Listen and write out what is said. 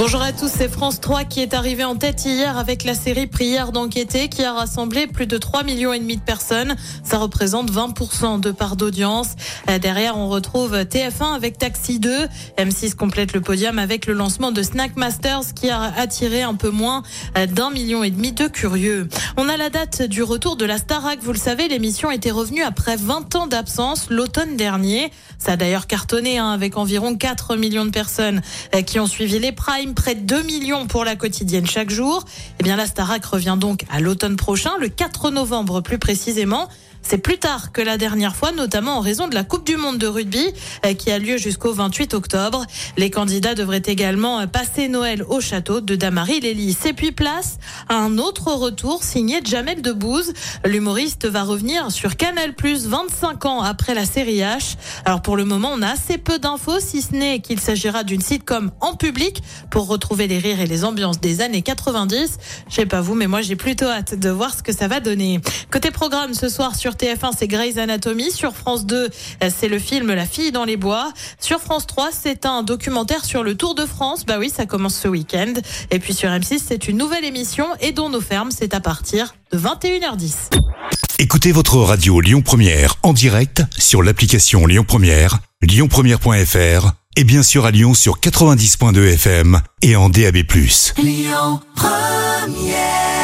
Bonjour à tous, c'est France 3 qui est arrivé en tête hier avec la série Prière d'enquêter qui a rassemblé plus de 3 millions et demi de personnes. Ça représente 20% de part d'audience. Euh, Derrière, on retrouve TF1 avec Taxi 2. M6 complète le podium avec le lancement de Snack Masters qui a attiré un peu moins euh, d'un million et demi de curieux. On a la date du retour de la Starac. Vous le savez, l'émission était revenue après 20 ans d'absence l'automne dernier. Ça a d'ailleurs cartonné hein, avec environ 4 millions de personnes euh, qui ont suivi les primes, près de 2 millions pour la quotidienne chaque jour. Eh bien, la Starac revient donc à l'automne prochain, le 4 novembre plus précisément. C'est plus tard que la dernière fois, notamment en raison de la Coupe du Monde de rugby euh, qui a lieu jusqu'au 28 octobre. Les candidats devraient également euh, passer Noël au château de Damary-Lélis. Et puis place à un autre retour signé Jamel Debbouze. L'humoriste va revenir sur Canal+, 25 ans après la série H. Alors pour le moment, on a assez peu d'infos, si ce n'est qu'il s'agira d'une sitcom en public pour retrouver les rires et les ambiances des années 90. Je sais pas vous, mais moi j'ai plutôt hâte de voir ce que ça va donner. Côté programme ce soir sur TF1, c'est Grey's Anatomy. Sur France 2, c'est le film La fille dans les bois. Sur France 3, c'est un documentaire sur le Tour de France. Bah oui, ça commence ce week-end. Et puis sur M6, c'est une nouvelle émission et dont nos fermes, c'est à partir de 21h10. Écoutez votre radio Lyon Première en direct sur l'application Lyon Première, lyonpremière.fr et bien sûr à Lyon sur 90.2 FM et en DAB+. Lyon Première